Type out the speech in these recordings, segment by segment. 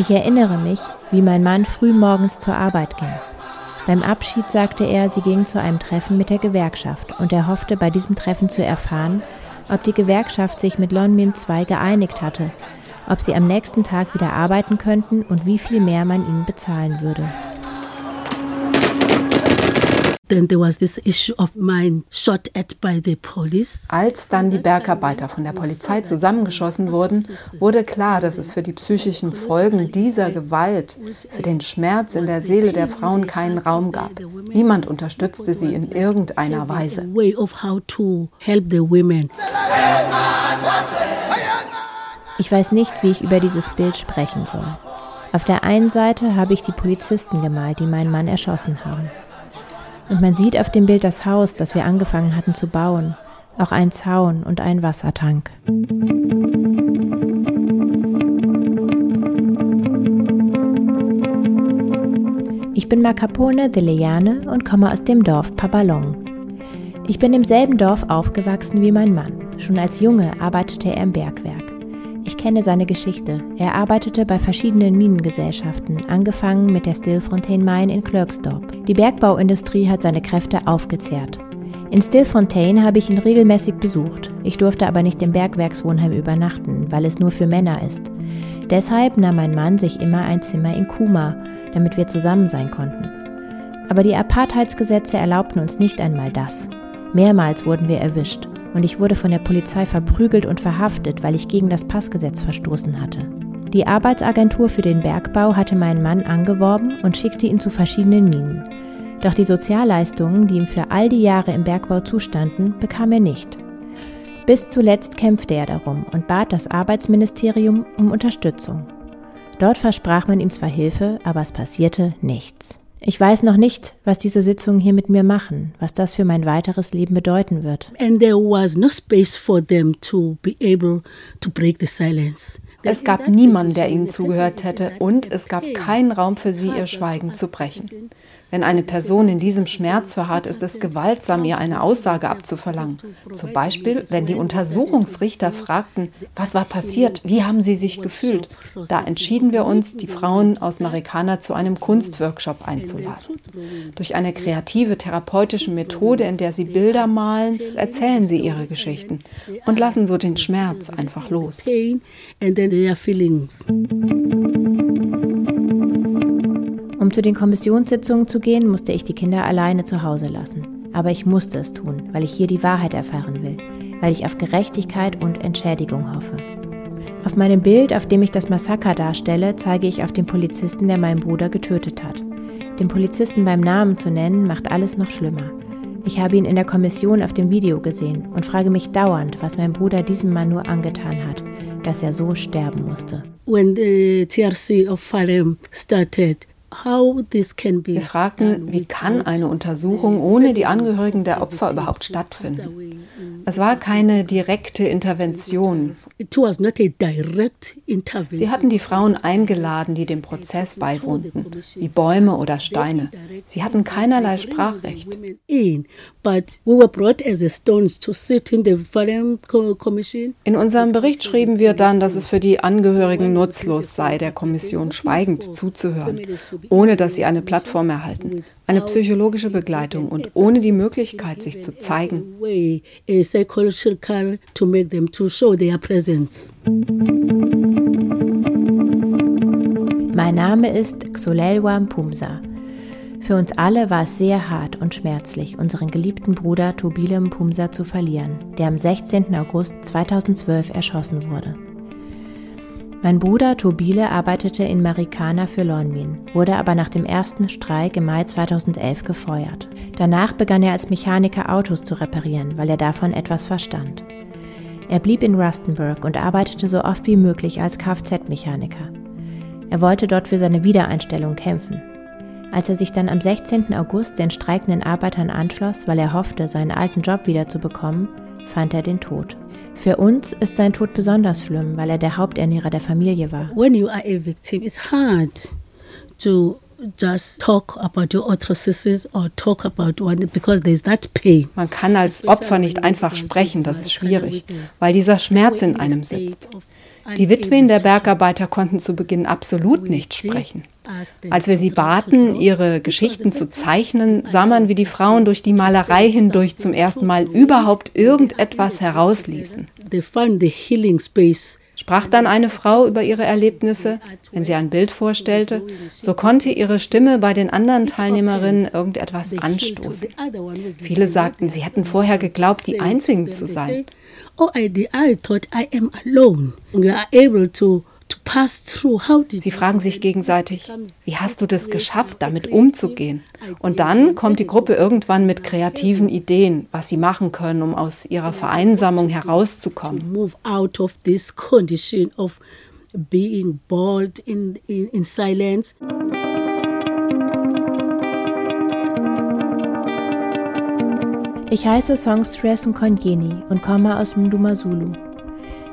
Ich erinnere mich, wie mein Mann früh morgens zur Arbeit ging. Beim Abschied sagte er, sie ging zu einem Treffen mit der Gewerkschaft und er hoffte bei diesem Treffen zu erfahren, ob die Gewerkschaft sich mit Lonmin 2 geeinigt hatte, ob sie am nächsten Tag wieder arbeiten könnten und wie viel mehr man ihnen bezahlen würde. Als dann die Bergarbeiter von der Polizei zusammengeschossen wurden, wurde klar, dass es für die psychischen Folgen dieser Gewalt, für den Schmerz in der Seele der Frauen keinen Raum gab. Niemand unterstützte sie in irgendeiner Weise. Ich weiß nicht, wie ich über dieses Bild sprechen soll. Auf der einen Seite habe ich die Polizisten gemalt, die meinen Mann erschossen haben. Und man sieht auf dem Bild das Haus, das wir angefangen hatten zu bauen, auch einen Zaun und einen Wassertank. Ich bin Macapone de Leane und komme aus dem Dorf Pabalong. Ich bin im selben Dorf aufgewachsen wie mein Mann. Schon als Junge arbeitete er im Bergwerk. Ich kenne seine Geschichte. Er arbeitete bei verschiedenen Minengesellschaften, angefangen mit der Stillfontaine Mine in Klerksdorp. Die Bergbauindustrie hat seine Kräfte aufgezehrt. In Stillfontaine habe ich ihn regelmäßig besucht. Ich durfte aber nicht im Bergwerkswohnheim übernachten, weil es nur für Männer ist. Deshalb nahm mein Mann sich immer ein Zimmer in Kuma, damit wir zusammen sein konnten. Aber die Apartheidsgesetze erlaubten uns nicht einmal das. Mehrmals wurden wir erwischt und ich wurde von der Polizei verprügelt und verhaftet, weil ich gegen das Passgesetz verstoßen hatte. Die Arbeitsagentur für den Bergbau hatte meinen Mann angeworben und schickte ihn zu verschiedenen Minen. Doch die Sozialleistungen, die ihm für all die Jahre im Bergbau zustanden, bekam er nicht. Bis zuletzt kämpfte er darum und bat das Arbeitsministerium um Unterstützung. Dort versprach man ihm zwar Hilfe, aber es passierte nichts. Ich weiß noch nicht, was diese Sitzungen hier mit mir machen, was das für mein weiteres Leben bedeuten wird. And there was no space for them to be able to break the silence. Es gab niemanden, der ihnen zugehört hätte, und es gab keinen Raum für sie, ihr Schweigen zu brechen. Wenn eine Person in diesem Schmerz verharrt, ist es gewaltsam, ihr eine Aussage abzuverlangen. Zum Beispiel, wenn die Untersuchungsrichter fragten, was war passiert, wie haben sie sich gefühlt. Da entschieden wir uns, die Frauen aus Marikana zu einem Kunstworkshop einzuladen. Durch eine kreative therapeutische Methode, in der sie Bilder malen, erzählen sie ihre Geschichten und lassen so den Schmerz einfach los. Um zu den Kommissionssitzungen zu gehen, musste ich die Kinder alleine zu Hause lassen. Aber ich musste es tun, weil ich hier die Wahrheit erfahren will, weil ich auf Gerechtigkeit und Entschädigung hoffe. Auf meinem Bild, auf dem ich das Massaker darstelle, zeige ich auf den Polizisten, der meinen Bruder getötet hat. Den Polizisten beim Namen zu nennen, macht alles noch schlimmer. Ich habe ihn in der Kommission auf dem Video gesehen und frage mich dauernd, was mein Bruder diesem Mann nur angetan hat, dass er so sterben musste. When the TRC of Falem started, wir fragten, wie kann eine Untersuchung ohne die Angehörigen der Opfer überhaupt stattfinden? Es war keine direkte Intervention. Sie hatten die Frauen eingeladen, die dem Prozess beiwohnten, wie Bäume oder Steine. Sie hatten keinerlei Sprachrecht. In unserem Bericht schrieben wir dann, dass es für die Angehörigen nutzlos sei, der Kommission schweigend zuzuhören, ohne dass sie eine Plattform erhalten, eine psychologische Begleitung und ohne die Möglichkeit, sich zu zeigen. Mein Name ist Xolelwa Mpumsa. Für uns alle war es sehr hart und schmerzlich, unseren geliebten Bruder Tobile Mpumsa zu verlieren, der am 16. August 2012 erschossen wurde. Mein Bruder Tobile arbeitete in Marikana für Lonmin, wurde aber nach dem ersten Streik im Mai 2011 gefeuert. Danach begann er als Mechaniker Autos zu reparieren, weil er davon etwas verstand. Er blieb in Rustenburg und arbeitete so oft wie möglich als Kfz-Mechaniker. Er wollte dort für seine Wiedereinstellung kämpfen. Als er sich dann am 16. August den streikenden Arbeitern anschloss, weil er hoffte, seinen alten Job wiederzubekommen, fand er den Tod. Für uns ist sein Tod besonders schlimm, weil er der Haupternährer der Familie war. When you are a victim, it's hard to just talk about your atrocities or talk about one because there's that pain. Man kann als Opfer nicht einfach sprechen, das ist schwierig, weil dieser Schmerz in einem sitzt. Die Witwen der Bergarbeiter konnten zu Beginn absolut nicht sprechen. Als wir sie baten, ihre Geschichten zu zeichnen, sah man, wie die Frauen durch die Malerei hindurch zum ersten Mal überhaupt irgendetwas herausließen. Sprach dann eine Frau über ihre Erlebnisse, wenn sie ein Bild vorstellte, so konnte ihre Stimme bei den anderen Teilnehmerinnen irgendetwas anstoßen. Viele sagten, sie hätten vorher geglaubt, die Einzigen zu sein. Oh, I, thought I am alone. You are able to Sie fragen sich gegenseitig, wie hast du das geschafft, damit umzugehen? Und dann kommt die Gruppe irgendwann mit kreativen Ideen, was sie machen können, um aus ihrer Vereinsamung herauszukommen. Ich heiße Songstress Nkongeni und komme aus Mdumazulu.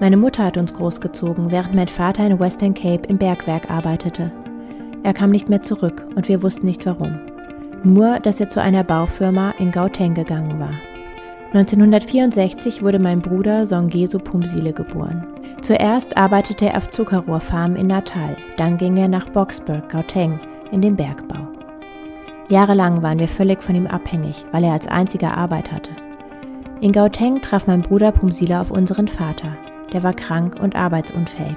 Meine Mutter hat uns großgezogen, während mein Vater in Western Cape im Bergwerk arbeitete. Er kam nicht mehr zurück und wir wussten nicht warum. Nur, dass er zu einer Baufirma in Gauteng gegangen war. 1964 wurde mein Bruder Songeso Pumsile geboren. Zuerst arbeitete er auf Zuckerrohrfarmen in Natal, dann ging er nach Boxburg, Gauteng, in den Bergbau. Jahrelang waren wir völlig von ihm abhängig, weil er als einziger Arbeit hatte. In Gauteng traf mein Bruder Pumsila auf unseren Vater, der war krank und arbeitsunfähig.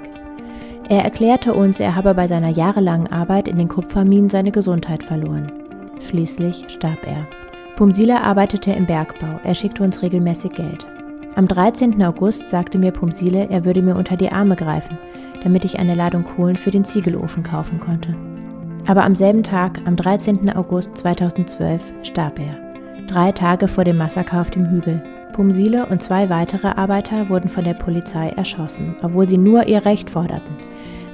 Er erklärte uns, er habe bei seiner jahrelangen Arbeit in den Kupferminen seine Gesundheit verloren. Schließlich starb er. Pumsila arbeitete im Bergbau, er schickte uns regelmäßig Geld. Am 13. August sagte mir Pumsile, er würde mir unter die Arme greifen, damit ich eine Ladung Kohlen für den Ziegelofen kaufen konnte. Aber am selben Tag, am 13. August 2012, starb er. Drei Tage vor dem Massaker auf dem Hügel. Pumsile und zwei weitere Arbeiter wurden von der Polizei erschossen, obwohl sie nur ihr Recht forderten.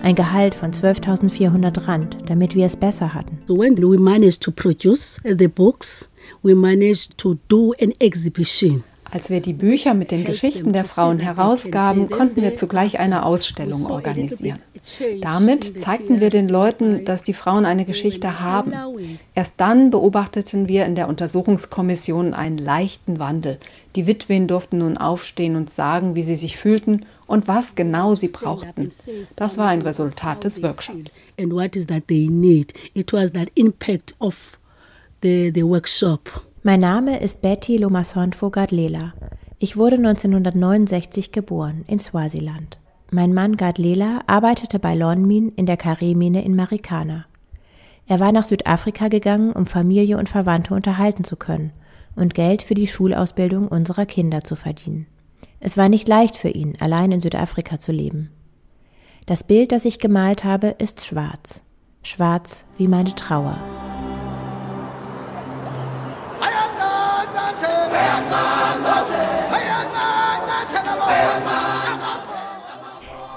Ein Gehalt von 12.400 Rand, damit wir es besser hatten. When we managed to produce the books, we managed to do an exhibition. Als wir die Bücher mit den Geschichten der Frauen herausgaben, konnten wir zugleich eine Ausstellung organisieren. Damit zeigten wir den Leuten, dass die Frauen eine Geschichte haben. Erst dann beobachteten wir in der Untersuchungskommission einen leichten Wandel. Die Witwen durften nun aufstehen und sagen, wie sie sich fühlten und was genau sie brauchten. Das war ein Resultat des Workshops. And what is that they need? It was that impact of the, the workshop. Mein Name ist Betty Lomasonfo Gadlela. Ich wurde 1969 geboren in Swaziland. Mein Mann Gadlela arbeitete bei Lonmin in der Karee-Mine in Marikana. Er war nach Südafrika gegangen, um Familie und Verwandte unterhalten zu können und Geld für die Schulausbildung unserer Kinder zu verdienen. Es war nicht leicht für ihn, allein in Südafrika zu leben. Das Bild, das ich gemalt habe, ist schwarz. Schwarz wie meine Trauer.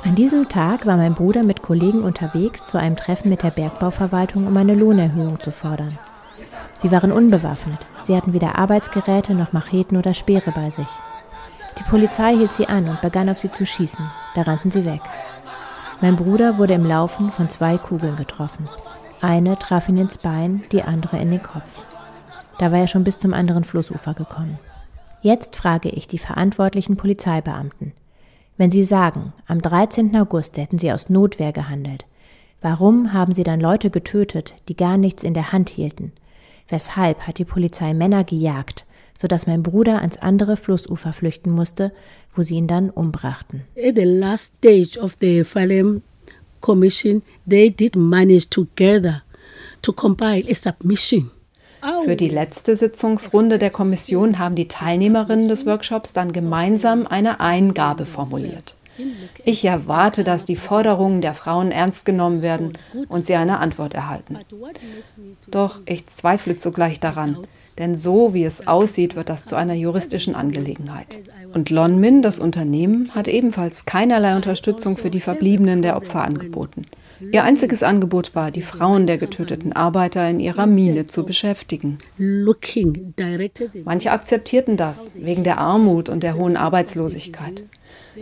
An diesem Tag war mein Bruder mit Kollegen unterwegs zu einem Treffen mit der Bergbauverwaltung, um eine Lohnerhöhung zu fordern. Sie waren unbewaffnet. Sie hatten weder Arbeitsgeräte noch Macheten oder Speere bei sich. Die Polizei hielt sie an und begann auf sie zu schießen. Da rannten sie weg. Mein Bruder wurde im Laufen von zwei Kugeln getroffen. Eine traf ihn ins Bein, die andere in den Kopf. Da war er schon bis zum anderen Flussufer gekommen. Jetzt frage ich die verantwortlichen Polizeibeamten. Wenn Sie sagen, am 13. August hätten Sie aus Notwehr gehandelt, warum haben Sie dann Leute getötet, die gar nichts in der Hand hielten? Weshalb hat die Polizei Männer gejagt, sodass mein Bruder ans andere Flussufer flüchten musste, wo sie ihn dann umbrachten? At the last stage of the Falem Commission, they did manage together to compile a submission für die letzte Sitzungsrunde der Kommission haben die Teilnehmerinnen des Workshops dann gemeinsam eine Eingabe formuliert. Ich erwarte, dass die Forderungen der Frauen ernst genommen werden und sie eine Antwort erhalten. Doch ich zweifle zugleich daran, denn so wie es aussieht, wird das zu einer juristischen Angelegenheit. Und Lonmin, das Unternehmen, hat ebenfalls keinerlei Unterstützung für die Verbliebenen der Opfer angeboten. Ihr einziges Angebot war, die Frauen der getöteten Arbeiter in ihrer Mine zu beschäftigen. Manche akzeptierten das wegen der Armut und der hohen Arbeitslosigkeit.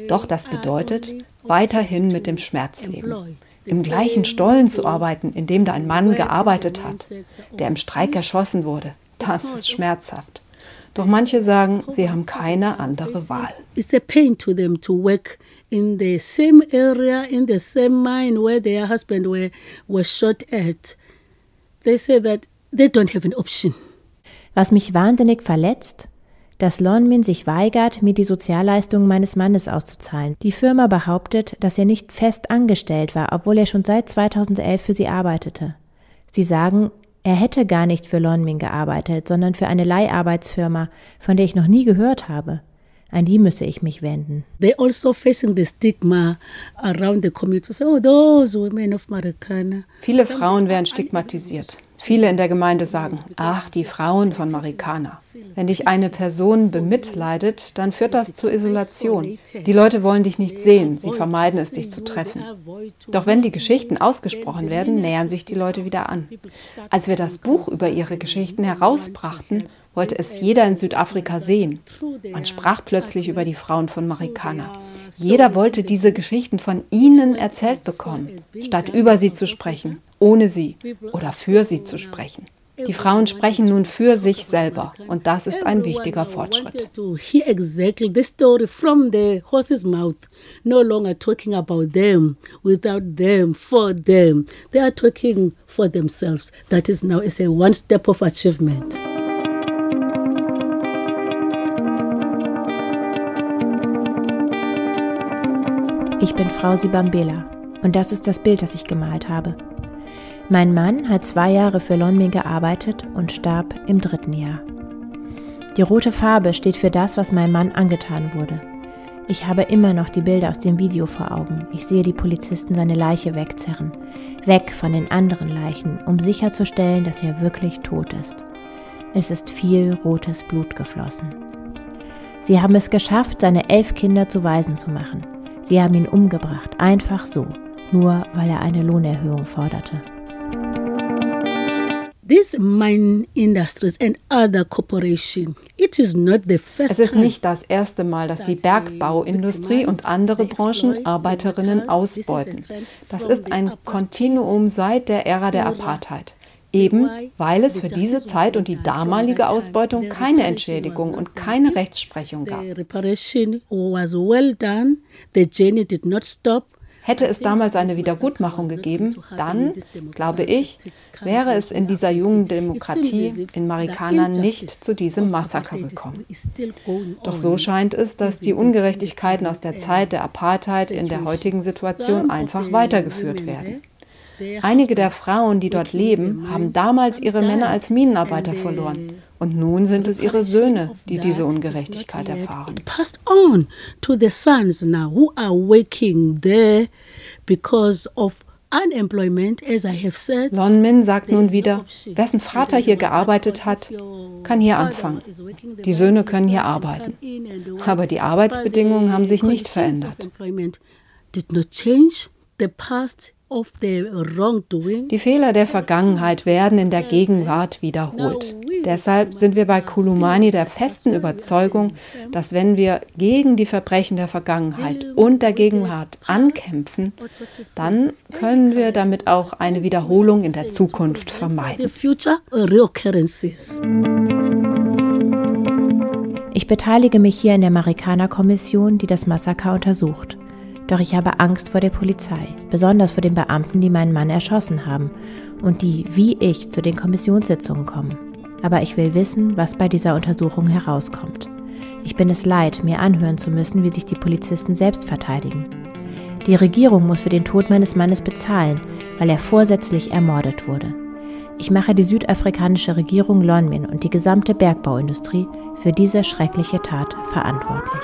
Doch das bedeutet, weiterhin mit dem Schmerz leben. Im gleichen Stollen zu arbeiten, in dem da ein Mann gearbeitet hat, der im Streik erschossen wurde, das ist schmerzhaft. Doch manche sagen, sie haben keine andere Wahl. It's a pain to them to work in the same area, in the same mine where their husband were, were shot at. They say that they don't have an option. Was mich wahnsinnig verletzt, dass Lonmin sich weigert, mir die Sozialleistungen meines Mannes auszuzahlen. Die Firma behauptet, dass er nicht fest angestellt war, obwohl er schon seit 2011 für sie arbeitete. Sie sagen, er hätte gar nicht für Lonmin gearbeitet, sondern für eine Leiharbeitsfirma, von der ich noch nie gehört habe. An die müsse ich mich wenden. They also facing the stigma around the community. So, oh, those women of Marikana. Viele Frauen werden stigmatisiert. Viele in der Gemeinde sagen, ach, die Frauen von Marikana. Wenn dich eine Person bemitleidet, dann führt das zur Isolation. Die Leute wollen dich nicht sehen, sie vermeiden es, dich zu treffen. Doch wenn die Geschichten ausgesprochen werden, nähern sich die Leute wieder an. Als wir das Buch über ihre Geschichten herausbrachten, wollte es jeder in Südafrika sehen. Man sprach plötzlich über die Frauen von Marikana. Jeder wollte diese Geschichten von ihnen erzählt bekommen, statt über sie zu sprechen, ohne sie oder für sie zu sprechen. Die Frauen sprechen nun für sich selber und das ist ein wichtiger Fortschritt. That is now is a one step of achievement. Ich bin Frau Sibambela und das ist das Bild, das ich gemalt habe. Mein Mann hat zwei Jahre für Lonmin gearbeitet und starb im dritten Jahr. Die rote Farbe steht für das, was meinem Mann angetan wurde. Ich habe immer noch die Bilder aus dem Video vor Augen. Ich sehe die Polizisten seine Leiche wegzerren. Weg von den anderen Leichen, um sicherzustellen, dass er wirklich tot ist. Es ist viel rotes Blut geflossen. Sie haben es geschafft, seine elf Kinder zu Waisen zu machen. Sie haben ihn umgebracht, einfach so, nur weil er eine Lohnerhöhung forderte. Es ist nicht das erste Mal, dass die Bergbauindustrie und andere Branchen Arbeiterinnen ausbeuten. Das ist ein Kontinuum seit der Ära der Apartheid eben weil es für diese Zeit und die damalige Ausbeutung keine Entschädigung und keine Rechtsprechung gab. Hätte es damals eine Wiedergutmachung gegeben, dann, glaube ich, wäre es in dieser jungen Demokratie in Marikana nicht zu diesem Massaker gekommen. Doch so scheint es, dass die Ungerechtigkeiten aus der Zeit der Apartheid in der heutigen Situation einfach weitergeführt werden. Einige der Frauen, die dort leben, haben damals ihre Männer als Minenarbeiter verloren. Und nun sind es ihre Söhne, die diese Ungerechtigkeit erfahren. Passed on to the sons now who are working there because of Lon Min sagt nun wieder, wessen Vater hier gearbeitet hat, kann hier anfangen. Die Söhne können hier arbeiten. Aber die Arbeitsbedingungen haben sich nicht verändert. Die Fehler der Vergangenheit werden in der Gegenwart wiederholt. Deshalb sind wir bei Kulumani der festen Überzeugung, dass wenn wir gegen die Verbrechen der Vergangenheit und der Gegenwart ankämpfen, dann können wir damit auch eine Wiederholung in der Zukunft vermeiden. Ich beteilige mich hier in der Marikana-Kommission, die das Massaker untersucht. Doch ich habe Angst vor der Polizei, besonders vor den Beamten, die meinen Mann erschossen haben und die, wie ich, zu den Kommissionssitzungen kommen. Aber ich will wissen, was bei dieser Untersuchung herauskommt. Ich bin es leid, mir anhören zu müssen, wie sich die Polizisten selbst verteidigen. Die Regierung muss für den Tod meines Mannes bezahlen, weil er vorsätzlich ermordet wurde. Ich mache die südafrikanische Regierung Lonmin und die gesamte Bergbauindustrie für diese schreckliche Tat verantwortlich.